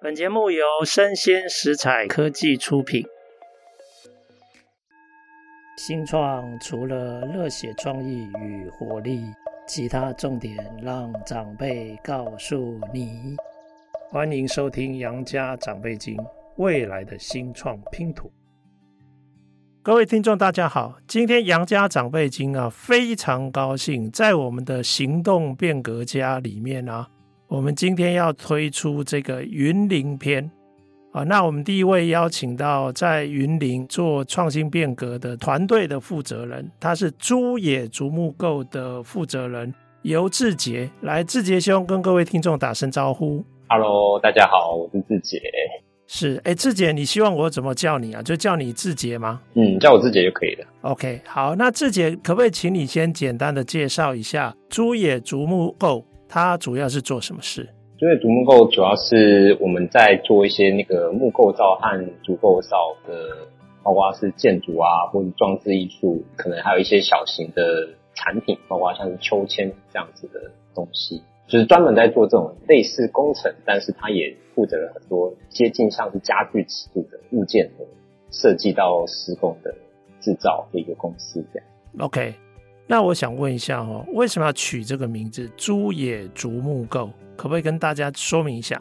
本节目由生鲜食材科技出品。新创除了热血创意与活力，其他重点让长辈告诉你。欢迎收听《杨家长辈经》，未来的新创拼图。各位听众，大家好，今天《杨家长辈经》啊，非常高兴在我们的行动变革家里面啊，我们今天要推出这个云林篇啊。那我们第一位邀请到在云林做创新变革的团队的负责人，他是猪野竹木构的负责人游志杰，来，志杰兄跟各位听众打声招呼。Hello，大家好，我是志杰。是，哎，志杰，你希望我怎么叫你啊？就叫你志杰吗？嗯，叫我志杰就可以了。OK，好，那志杰，可不可以请你先简单的介绍一下猪野竹木构，它主要是做什么事？因为独木构主要是我们在做一些那个木构造和竹构造的，包括是建筑啊，或者装置艺术，可能还有一些小型的产品，包括像是秋千这样子的东西。就是专门在做这种类似工程，但是它也负责了很多接近像是家具尺度的物件的设计到施工的制造的一个公司这样。OK，那我想问一下哦，为什么要取这个名字“朱野竹木构”？可不可以跟大家说明一下？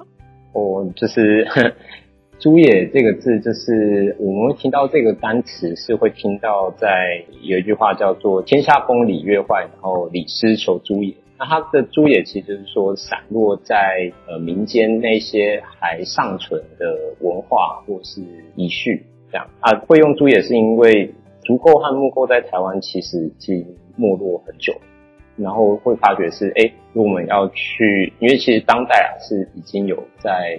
哦，就是 “朱野”这个字，就是我们会听到这个单词，是会听到在有一句话叫做“天下风礼乐坏，然后礼失求朱野”。那它的朱野其实是说散落在呃民间那些还尚存的文化或是遗绪这样啊，会用朱野是因为竹构和木构在台湾其实已经没落很久，然后会发觉是哎，如果我们要去，因为其实当代啊是已经有在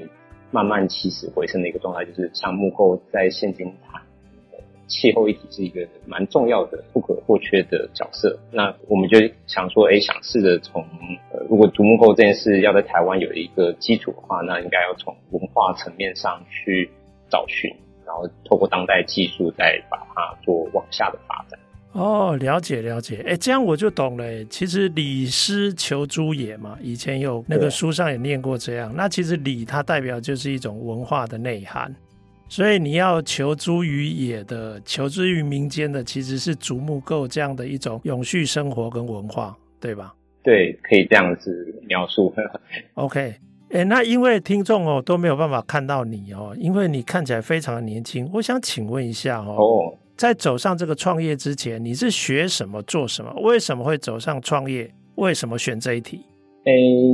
慢慢起死回生的一个状态，就是像木构在现今它。气候议题是一个蛮重要的、不可或缺的角色。那我们就想说，哎，想试着从呃，如果竹木构这件事要在台湾有一个基础的话，那应该要从文化层面上去找寻，然后透过当代技术再把它做往下的发展。哦，了解了解，哎，这样我就懂了。其实礼失求诸野嘛，以前有那个书上也念过这样。那其实礼它代表就是一种文化的内涵。所以你要求诸于野的，求之于民间的，其实是竹木构这样的一种永续生活跟文化，对吧？对，可以这样子描述。OK，哎，那因为听众哦都没有办法看到你哦，因为你看起来非常的年轻。我想请问一下哦，oh. 在走上这个创业之前，你是学什么、做什么？为什么会走上创业？为什么选这一题？哎，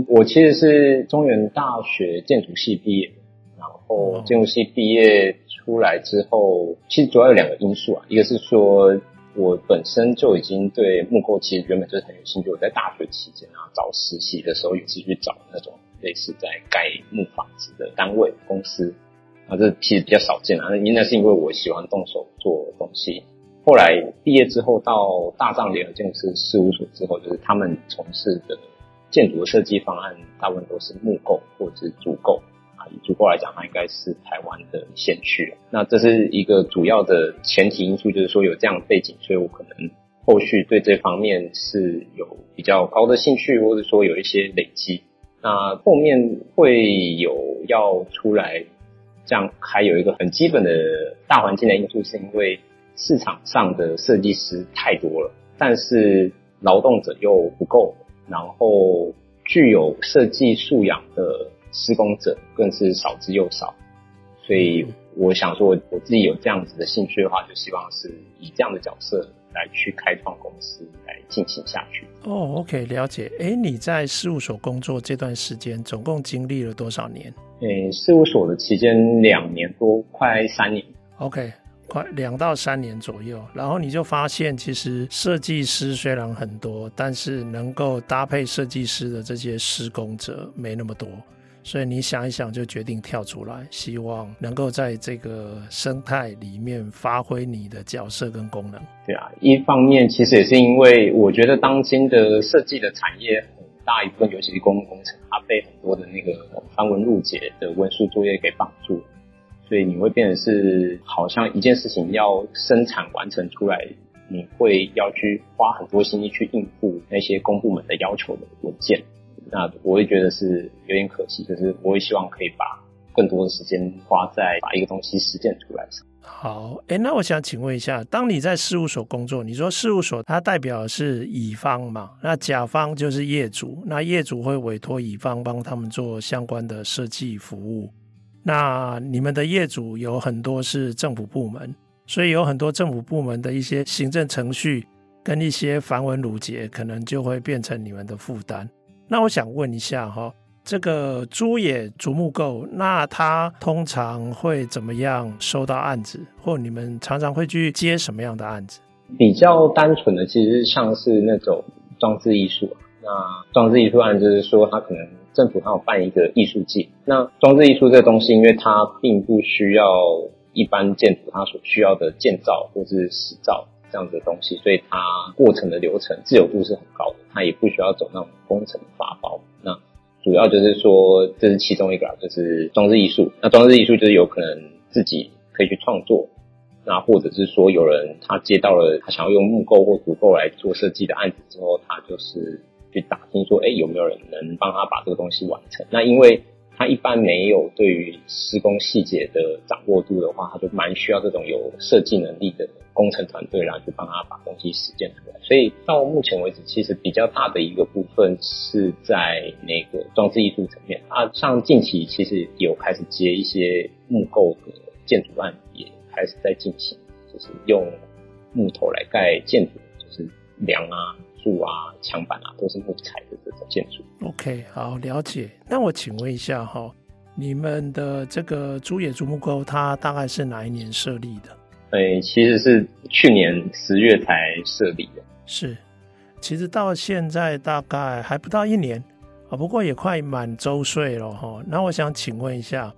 我其实是中原大学建筑系毕业。然后，建筑系毕业出来之后，其实主要有两个因素啊。一个是说，我本身就已经对木构其实原本就是很有兴趣。我在大学期间啊，找实习的时候也是去找那种类似在盖木房子的单位公司啊，这其实比较少见啊。那应该是因为我喜欢动手做东西。后来毕业之后到大藏联合建筑师事务所之后，就是他们从事的建筑的设计方案，大部分都是木构或者是竹构啊。以竹构来讲，它应该是台湾的先驱。那这是一个主要的前提因素，就是说有这样的背景，所以我可能后续对这方面是有比较高的兴趣，或者说有一些累积。那后面会有要出来，这样还有一个很基本的大环境的因素，是因为市场上的设计师太多了，但是劳动者又不够，然后具有设计素养的。施工者更是少之又少，所以我想说，我自己有这样子的兴趣的话，就希望是以这样的角色来去开创公司来进行下去。哦，OK，了解。诶，你在事务所工作这段时间，总共经历了多少年？诶，事务所的期间两年多，快三年。OK，快两到三年左右。然后你就发现，其实设计师虽然很多，但是能够搭配设计师的这些施工者没那么多。所以你想一想，就决定跳出来，希望能够在这个生态里面发挥你的角色跟功能。对啊，一方面其实也是因为我觉得当今的设计的产业很大一部分，尤其是公共工程，它被很多的那个繁文缛节的文书作业给绑住，所以你会变成是好像一件事情要生产完成出来，你会要去花很多心力去应付那些公部门的要求的文件。那我会觉得是有点可惜，就是我也希望可以把更多的时间花在把一个东西实践出来上。好，哎，那我想请问一下，当你在事务所工作，你说事务所它代表的是乙方嘛？那甲方就是业主，那业主会委托乙方帮他们做相关的设计服务。那你们的业主有很多是政府部门，所以有很多政府部门的一些行政程序跟一些繁文缛节，可能就会变成你们的负担。那我想问一下哈。这个猪野竹木构，那他通常会怎么样收到案子，或你们常常会去接什么样的案子？比较单纯的，其实像是那种装置艺术。那装置艺术案就是说，他可能政府他有办一个艺术季。那装置艺术这个东西，因为它并不需要一般建筑它所需要的建造或是实造这样子的东西，所以它过程的流程自由度是很高的，它也不需要走那种工程发包。那主要就是说，这是其中一个，就是装置艺术。那装置艺术就是有可能自己可以去创作，那或者是说有人他接到了他想要用木构或土构来做设计的案子之后，他就是去打听说，哎，有没有人能帮他把这个东西完成？那因为他一般没有对于施工细节的掌握度的话，他就蛮需要这种有设计能力的工程团队，然后去帮他把东西实践出来。所以到目前为止，其实比较大的一个部分是在那个装置艺术层面。啊，像近期其实有开始接一些木构的建筑案，也开始在进行，就是用木头来盖建筑，就是梁啊。柱啊，墙板啊，都是木材的这种建筑。OK，好，了解。那我请问一下哈，你们的这个竹野竹木沟，它大概是哪一年设立的？哎，其实是去年十月才设立的。是，其实到现在大概还不到一年啊，不过也快满周岁了哈。那我想请问一下，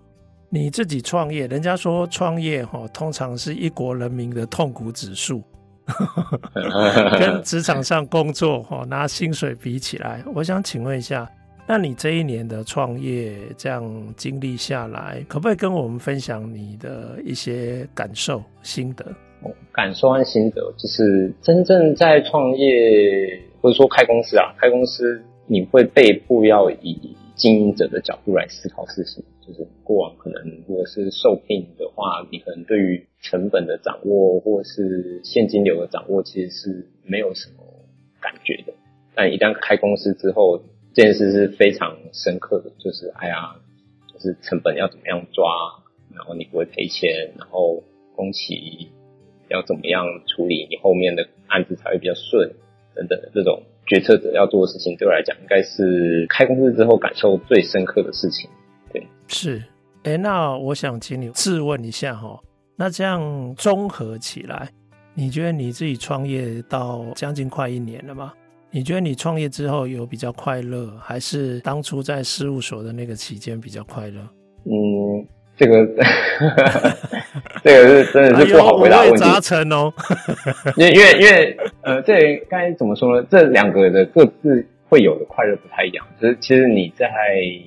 你自己创业，人家说创业哈，通常是一国人民的痛苦指数。跟职场上 工作哈拿薪水比起来，我想请问一下，那你这一年的创业这样经历下来，可不可以跟我们分享你的一些感受心得？感受和心得就是真正在创业或者说开公司啊，开公司你会被迫要以经营者的角度来思考事情。就是过往可能如果是受聘的话，你可能对于成本的掌握或是现金流的掌握，其实是没有什么感觉的。但一旦开公司之后，这件事是非常深刻的，就是哎呀，就是成本要怎么样抓，然后你不会赔钱，然后工期要怎么样处理，你后面的案子才会比较顺，等等的这种决策者要做的事情，对我来讲，应该是开公司之后感受最深刻的事情。对是，哎，那我想请你质问一下哈，那这样综合起来，你觉得你自己创业到将近快一年了吗？你觉得你创业之后有比较快乐，还是当初在事务所的那个期间比较快乐？嗯，这个，这个是真的是不好回答问题。哦，因为因为因为呃，这该怎么说呢？这两个的各自。会有的快乐不太一样，就是其实你在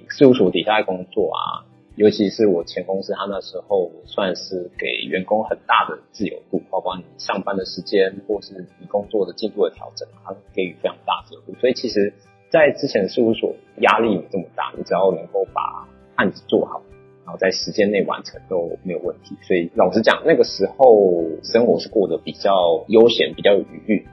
事务所底下工作啊，尤其是我前公司，他那时候算是给员工很大的自由度，包括你上班的时间或是你工作的进度的调整，他给予非常大自由度。所以其实，在之前事务所压力没这么大，你只要能够把案子做好，然后在时间内完成都没有问题。所以老实讲，那个时候生活是过得比较悠闲，比较有余裕。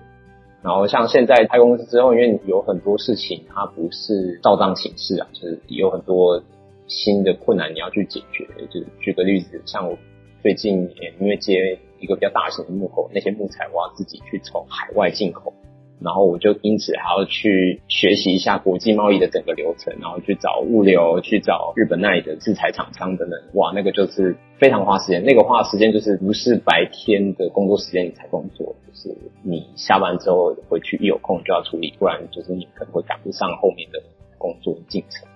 然后像现在开公司之后，因为有很多事情它不是照章行事啊，就是有很多新的困难你要去解决。就是举个例子，像我最近也因为接一个比较大型的木口，那些木材我要自己去从海外进口。然后我就因此还要去学习一下国际贸易的整个流程，然后去找物流，去找日本那里的制材厂商等等。哇，那个就是非常花时间。那个花时间就是不是白天的工作时间你才工作，就是你下班之后回去一有空就要处理，不然就是你可能会赶不上后面的工作进程。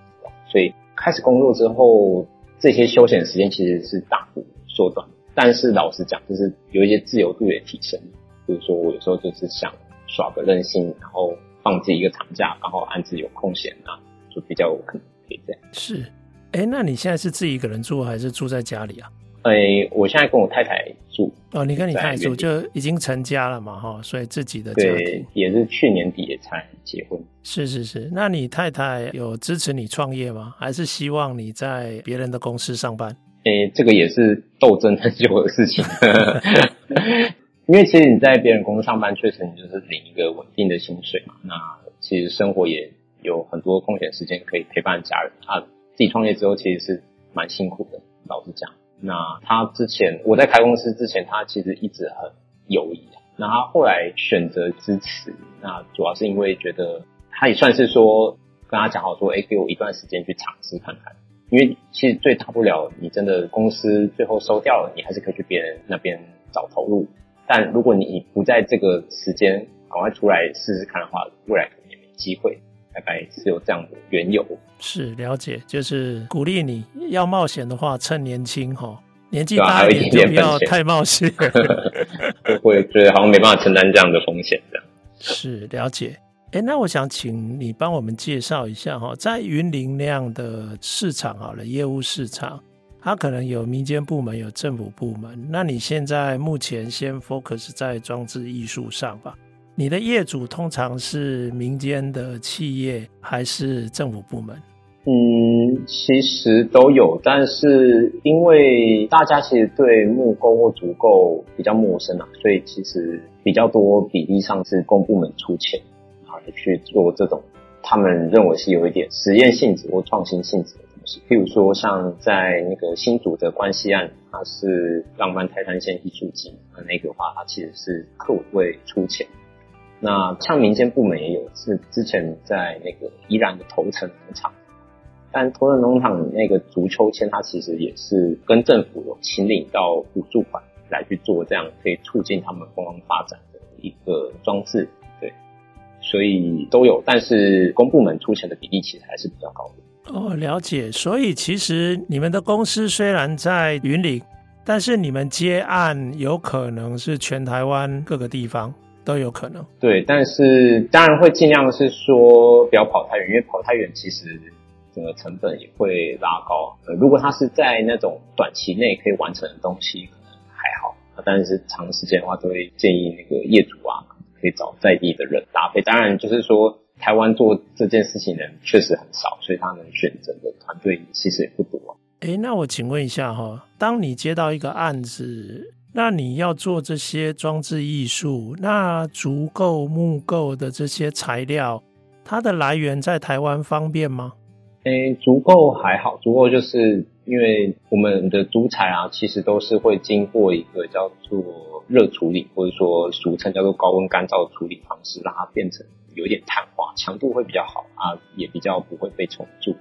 所以开始工作之后，这些休闲时间其实是大幅缩短。但是老实讲，就是有一些自由度也提升。比如说我有时候就是想。耍个任性，然后放自己一个长假，然后案子有空闲啊，就比较有可能可以这样。是，哎，那你现在是自己一个人住，还是住在家里啊？哎，我现在跟我太太住。哦，你跟你太太住就已经成家了嘛？哈，所以自己的对，也是去年底也才结婚。是是是，那你太太有支持你创业吗？还是希望你在别人的公司上班？哎，这个也是斗争很久的事情。因为其实你在别人公司上班，确实你就是领一个稳定的薪水嘛。那其实生活也有很多空闲时间可以陪伴家人啊。自己创业之后，其实是蛮辛苦的，老实讲。那他之前我在开公司之前，他其实一直很犹豫。那他后来选择支持，那主要是因为觉得他也算是说跟他讲好说，哎，给我一段时间去尝试看看。因为其实最大不了，你真的公司最后收掉了，你还是可以去别人那边找投入。但如果你不在这个时间赶快出来试试看的话，未来可能也没机会。大概是有这样的缘由。是了解，就是鼓励你要冒险的话，趁年轻哈，年纪大一点就不要太冒险，会觉得好像没办法承担这样的风险这样。是了解。哎，那我想请你帮我们介绍一下哈，在云林那样的市场好了，业务市场，它可能有民间部门，有政府部门。那你现在目前先 focus 在装置艺术上吧。你的业主通常是民间的企业还是政府部门？嗯，其实都有，但是因为大家其实对木工或竹构比较陌生啊，所以其实比较多比例上是公部门出钱啊。去做这种他们认为是有一点实验性质或创新性质，譬如说像在那个新竹的关系案，它是浪漫泰山线艺术节，那那个话，它其实是客委会出钱。那像民间部门也有，是之前在那个宜兰的头城农场，但头城农场那个竹秋千，它其实也是跟政府有请领到补助款来去做这样可以促进他们观光发展的一个装置。对所以都有，但是公部门出钱的比例其实还是比较高的。哦，了解。所以其实你们的公司虽然在云林，但是你们接案有可能是全台湾各个地方都有可能。对，但是当然会尽量是说不要跑太远，因为跑太远其实整个成本也会拉高。呃，如果它是在那种短期内可以完成的东西，可能还好。但是长时间的话，都会建议那个业主啊。可以找在地的人搭配，当然就是说台湾做这件事情的人确实很少，所以他能选择的团队其实也不多。诶，那我请问一下哈，当你接到一个案子，那你要做这些装置艺术，那竹构、木构的这些材料，它的来源在台湾方便吗？诶，竹构还好，竹构就是因为我们的竹材啊，其实都是会经过一个叫做。热处理，或者说俗称叫做高温干燥的处理方式，让它变成有一点碳化，强度会比较好啊，也比较不会被虫蛀。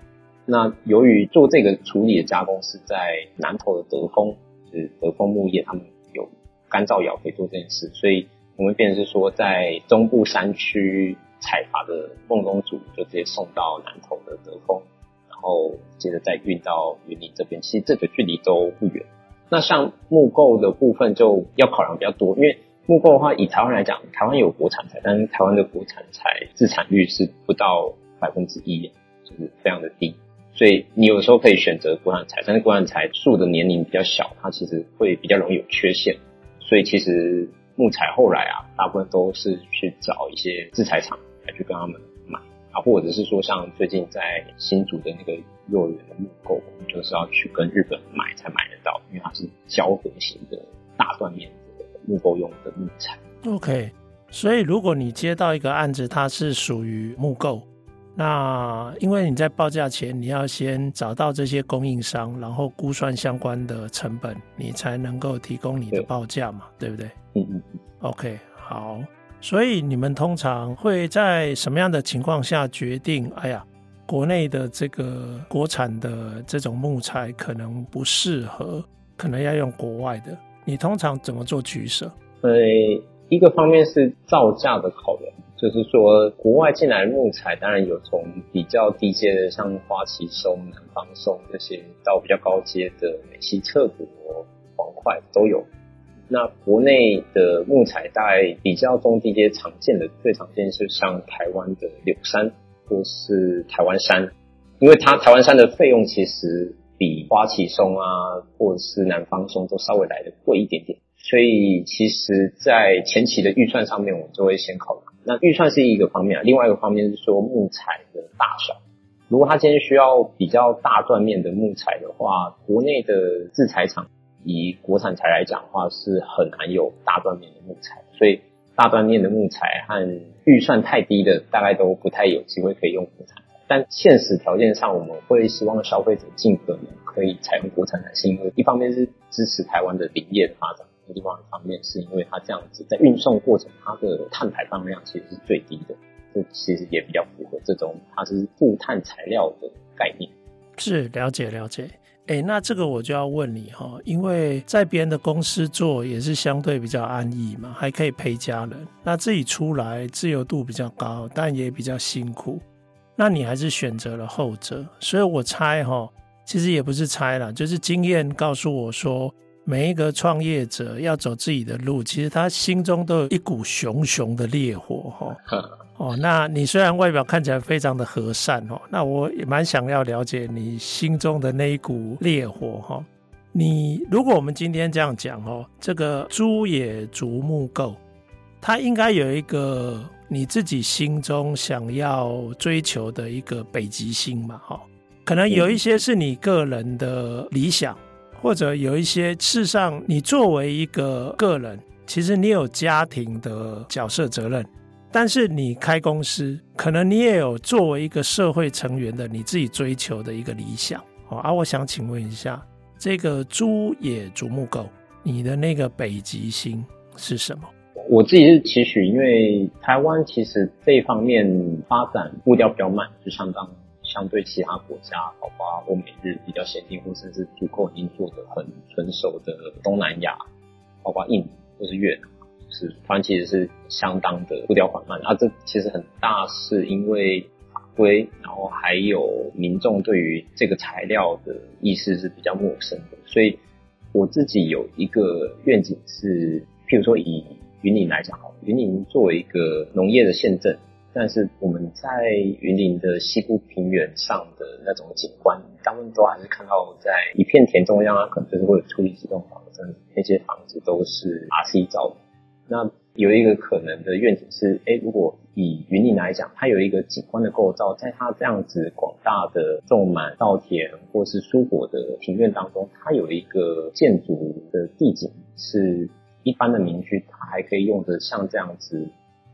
那由于做这个处理的加工是在南投的德丰，就是德丰木业，他们有干燥窑可以做这件事，所以我们变成是说，在中部山区采伐的孟宗竹就直接送到南投的德丰，然后接着再运到云林这边，其实这个距离都不远。那像木构的部分就要考量比较多，因为木构的话，以台湾来讲，台湾有国产材，但是台湾的国产材自产率是不到百分之一，就是非常的低。所以你有时候可以选择国产材，但是国产材树的年龄比较小，它其实会比较容易有缺陷。所以其实木材后来啊，大部分都是去找一些制材厂来去跟他们买啊，或者是说像最近在新竹的那个幼儿园的木构，就是要去跟日本买才买得到，因为它是胶合型的大断面木构用的木材。OK，所以如果你接到一个案子，它是属于木构，那因为你在报价前你要先找到这些供应商，然后估算相关的成本，你才能够提供你的报价嘛，对，对不对？嗯嗯嗯。OK，好。所以你们通常会在什么样的情况下决定？哎呀，国内的这个国产的这种木材可能不适合，可能要用国外的。你通常怎么做取舍？呃，一个方面是造价的考量，就是说国外进来的木材，当然有从比较低阶的，像花旗松、南方松这些，到比较高阶的美西侧柏、黄块都有。那国内的木材大概比较中低阶常见的，最常见是像台湾的柳杉或是台湾杉，因为它台湾杉的费用其实花旗松啊，或者是南方松都稍微来的贵一点点。所以其实，在前期的预算上面，我们就会先考虑。那预算是一个方面，另外一个方面是说木材的大小。如果他今天需要比较大断面的木材的话，国内的制材厂以国产材来讲的话，是很难有大断面的木材。所以大断面的木材和预算太低的，大概都不太有机会可以用国产材。但现实条件上，我们会希望消费者尽可能可以采用国产材，是因为一方面是支持台湾的林业的发展。另外一方面，是因为它这样子在运送过程，它的碳排放量其实是最低的，这其实也比较符合这种它是负碳材料的概念。是，了解了解。哎，那这个我就要问你哈，因为在别人的公司做也是相对比较安逸嘛，还可以陪家人。那自己出来自由度比较高，但也比较辛苦。那你还是选择了后者，所以我猜哈，其实也不是猜啦，就是经验告诉我说。每一个创业者要走自己的路，其实他心中都有一股熊熊的烈火哈。哦，那你虽然外表看起来非常的和善哦，那我也蛮想要了解你心中的那一股烈火哈。你如果我们今天这样讲哦，这个猪野竹木构，它应该有一个你自己心中想要追求的一个北极星嘛哈？可能有一些是你个人的理想。或者有一些，事实上，你作为一个个人，其实你有家庭的角色责任，但是你开公司，可能你也有作为一个社会成员的你自己追求的一个理想。哦，啊，我想请问一下，这个猪野竹木构，你的那个北极星是什么？我自己是期许，因为台湾其实这一方面发展步调比较慢，就相当。相对其他国家，包括欧美日比较先进，或者是足够已经做得很成熟的东南亚，包括印尼或是越南，是台湾其实是相当的步调缓慢。啊，这其实很大是因为法规，然后还有民众对于这个材料的意识是比较陌生的。所以我自己有一个愿景是，譬如说以云林来讲，云林作为一个农业的县镇。但是我们在云林的西部平原上的那种景观，大部分都还是看到在一片田中央啊，可能就是会有处理几栋房子，那些房子都是 RC 造的。那有一个可能的愿景是，哎，如果以云林来讲，它有一个景观的构造，在它这样子广大的种满稻田或是蔬果的庭院当中，它有一个建筑的地景，是一般的民居，它还可以用着像这样子。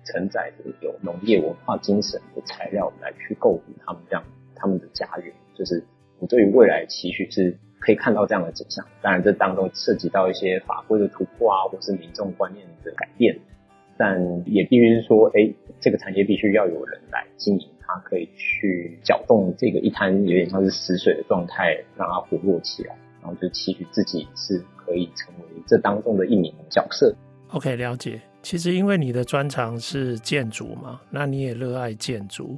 承载着有农业文化精神的材料来去构筑他们这样他们的家园，就是我对于未来期许是可以看到这样的景象。当然，这当中涉及到一些法规的突破啊，或是民众观念的改变，但也必须是说，哎，这个产业必须要有人来经营，它可以去搅动这个一滩有点像是死水的状态，让它活络起来，然后就期许自己是可以成为这当中的一名角色。OK，了解。其实，因为你的专长是建筑嘛，那你也热爱建筑，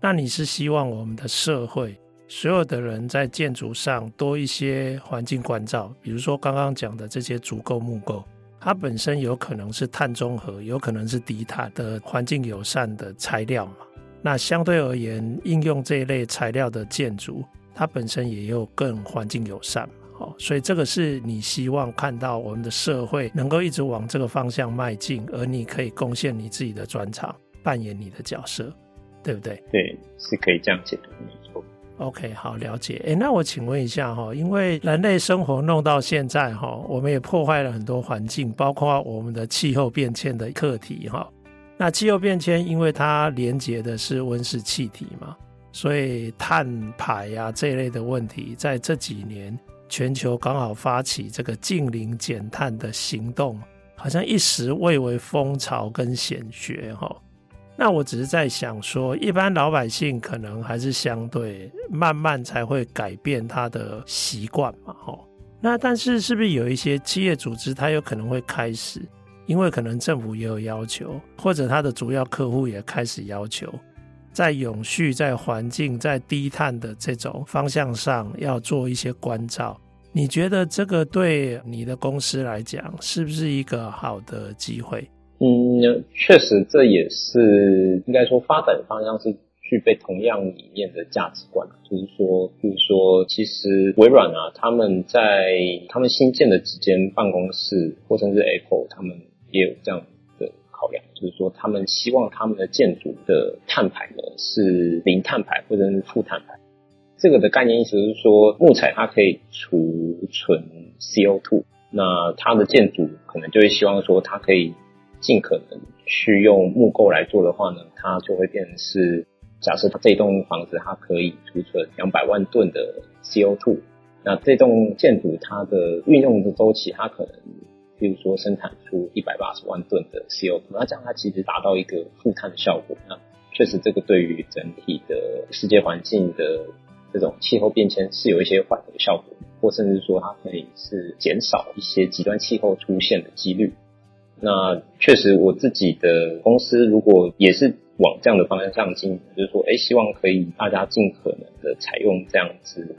那你是希望我们的社会所有的人在建筑上多一些环境关照，比如说刚刚讲的这些竹构木构，它本身有可能是碳中和，有可能是低碳的环境友善的材料嘛。那相对而言，应用这一类材料的建筑，它本身也有更环境友善。好，所以这个是你希望看到我们的社会能够一直往这个方向迈进，而你可以贡献你自己的专长，扮演你的角色，对不对？对，是可以这样解读，没错。OK，好，了解。哎，那我请问一下哈，因为人类生活弄到现在哈，我们也破坏了很多环境，包括我们的气候变迁的课题哈。那气候变迁，因为它连接的是温室气体嘛，所以碳排呀、啊、这一类的问题，在这几年。全球刚好发起这个净零减碳的行动，好像一时蔚为风潮跟显学哈。那我只是在想说，一般老百姓可能还是相对慢慢才会改变他的习惯嘛哈。那但是是不是有一些企业组织，它有可能会开始，因为可能政府也有要求，或者他的主要客户也开始要求。在永续、在环境、在低碳的这种方向上，要做一些关照。你觉得这个对你的公司来讲，是不是一个好的机会？嗯，确实，这也是应该说发展方向是具备同样理念的价值观，就是说，就是说，其实微软啊，他们在他们新建的几间办公室，或者是 Apple，他们也有这样就是说，他们希望他们的建筑的碳排呢是零碳排或者是负碳排。这个的概念意思是说，木材它可以储存 CO2，那它的建筑可能就会希望说，它可以尽可能去用木构来做的话呢，它就会变成是。假设它这栋房子它可以储存两百万吨的 CO2，那这栋建筑它的运用的周期，它可能，比如说生产出一百八十万吨的 CO2，那这样它其实达到一个负碳的效果。那确实这个对于整体的世界环境的这种气候变迁是有一些缓和的效果，或甚至说它可以是减少一些极端气候出现的几率。那确实我自己的公司如果也是。往这样的方向上进，就是说，哎，希望可以大家尽可能的采用这样子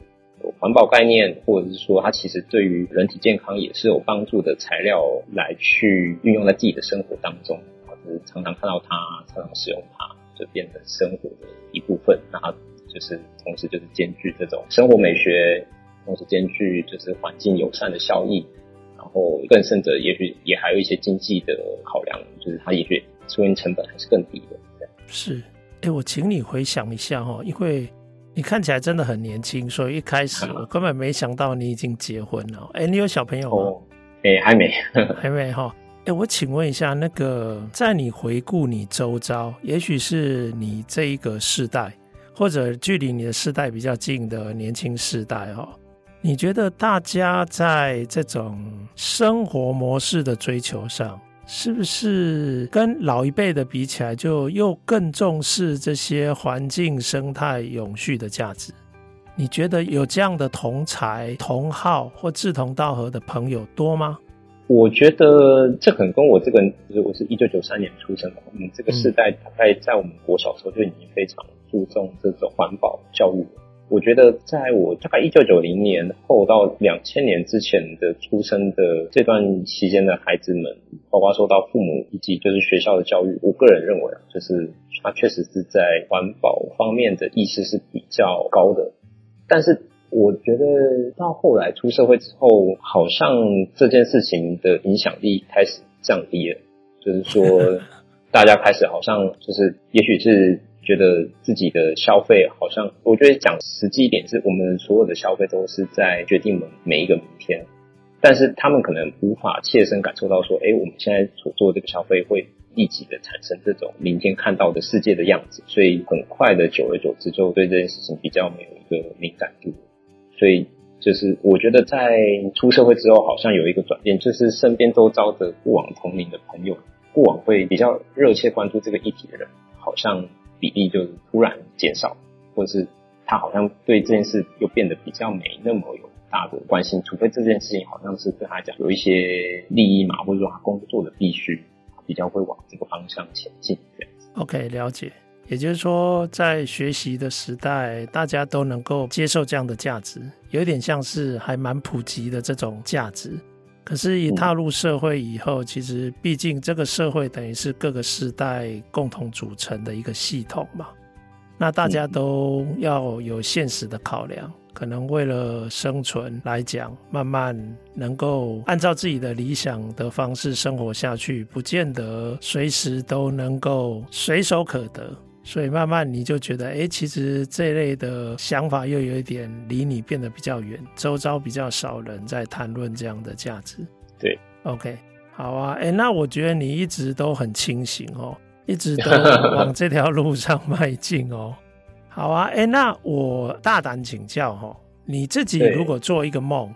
环保概念，或者是说，它其实对于人体健康也是有帮助的材料来去运用在自己的生活当中，或者是常常看到它，常常使用它，就变成生活的一部分。那它就是同时就是兼具这种生活美学，同时兼具就是环境友善的效益，然后更甚者，也许也还有一些经济的考量，就是它也许收音成本还是更低的。是，哎，我请你回想一下哈，因为你看起来真的很年轻，所以一开始我根本没想到你已经结婚了。哎，你有小朋友吗？哎，还没，还没哈。哎，我请问一下，那个在你回顾你周遭，也许是你这一个世代，或者距离你的世代比较近的年轻世代哈，你觉得大家在这种生活模式的追求上，是不是跟老一辈的比起来，就又更重视这些环境、生态、永续的价值？你觉得有这样的同才、同好或志同道合的朋友多吗？我觉得这可能跟我这个，就是我是一九九三年出生的，我们这个世代大概在我们国小时候就已经非常注重这种环保教育。我觉得，在我大概一九九零年后到两千年之前的出生的这段期间的孩子们，包括受到父母以及就是学校的教育，我个人认为啊，就是他确实是在环保方面的意识是比较高的。但是我觉得到后来出社会之后，好像这件事情的影响力开始降低了，就是说大家开始好像就是，也许是。觉得自己的消费好像，我觉得讲实际一点，是我们所有的消费都是在决定我们每一个明天。但是他们可能无法切身感受到说，哎，我们现在所做的这个消费会立即的产生这种明天看到的世界的样子，所以很快的久而久之，就对这件事情比较没有一个敏感度。所以就是我觉得在出社会之后，好像有一个转变，就是身边周遭的过往同龄的朋友，过往会比较热切关注这个议题的人，好像。比例就突然减少，或者是他好像对这件事又变得比较没那么有大的关心，除非这件事情好像是对他讲有一些利益嘛，或者说他工作的必须，比较会往这个方向前进这样子。OK，了解。也就是说，在学习的时代，大家都能够接受这样的价值，有点像是还蛮普及的这种价值。可是，一踏入社会以后，其实毕竟这个社会等于是各个时代共同组成的一个系统嘛。那大家都要有现实的考量，可能为了生存来讲，慢慢能够按照自己的理想的方式生活下去，不见得随时都能够随手可得。所以慢慢你就觉得，哎，其实这类的想法又有一点离你变得比较远，周遭比较少人在谈论这样的价值。对，OK，好啊，哎，那我觉得你一直都很清醒哦，一直都 往这条路上迈进哦。好啊，哎，那我大胆请教哦，你自己如果做一个梦。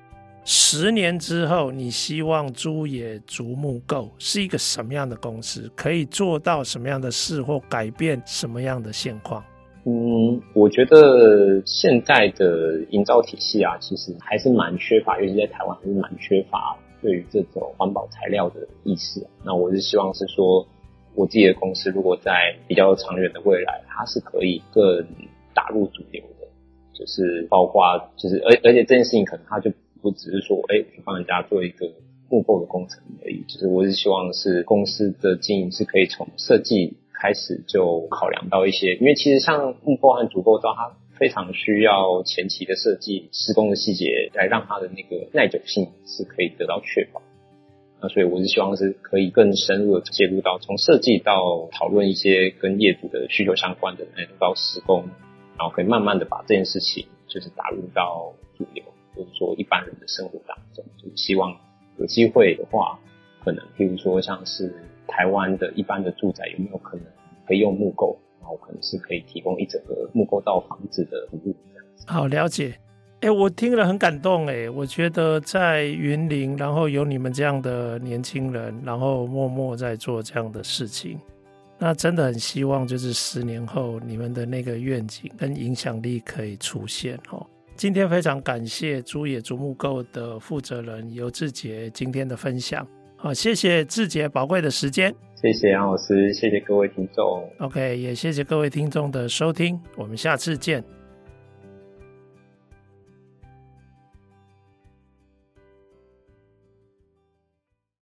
十年之后，你希望猪野竹木构是一个什么样的公司？可以做到什么样的事，或改变什么样的现况？嗯，我觉得现在的营造体系啊，其实还是蛮缺乏，尤其在台湾还是蛮缺乏对于这种环保材料的意识。那我是希望是说，我自己的公司如果在比较长远的未来，它是可以更打入主流的，就是包括就是而而且这件事情可能它就。不只是说，哎、欸，去帮人家做一个木构的工程而已。就是我是希望是公司的经营是可以从设计开始就考量到一些，因为其实像木构和主构造，它非常需要前期的设计、施工的细节，来让它的那个耐久性是可以得到确保。那所以我是希望是可以更深入的介入到从设计到讨论一些跟业主的需求相关的，那到施工，然后可以慢慢的把这件事情就是打入到主流，就是说一般人的生活当中。就希望有机会的话，可能比如说像是台湾的一般的住宅有没有可能可以用木构，然后可能是可以提供一整个木构造房子的服务。好，了解。哎，我听了很感动哎，我觉得在云林，然后有你们这样的年轻人，然后默默在做这样的事情，那真的很希望就是十年后你们的那个愿景跟影响力可以出现哦。今天非常感谢朱野竹木构的负责人尤志杰今天的分享，好，谢谢志杰宝贵的时间，谢谢杨老师，谢谢各位听众，OK，也谢谢各位听众的收听，我们下次见。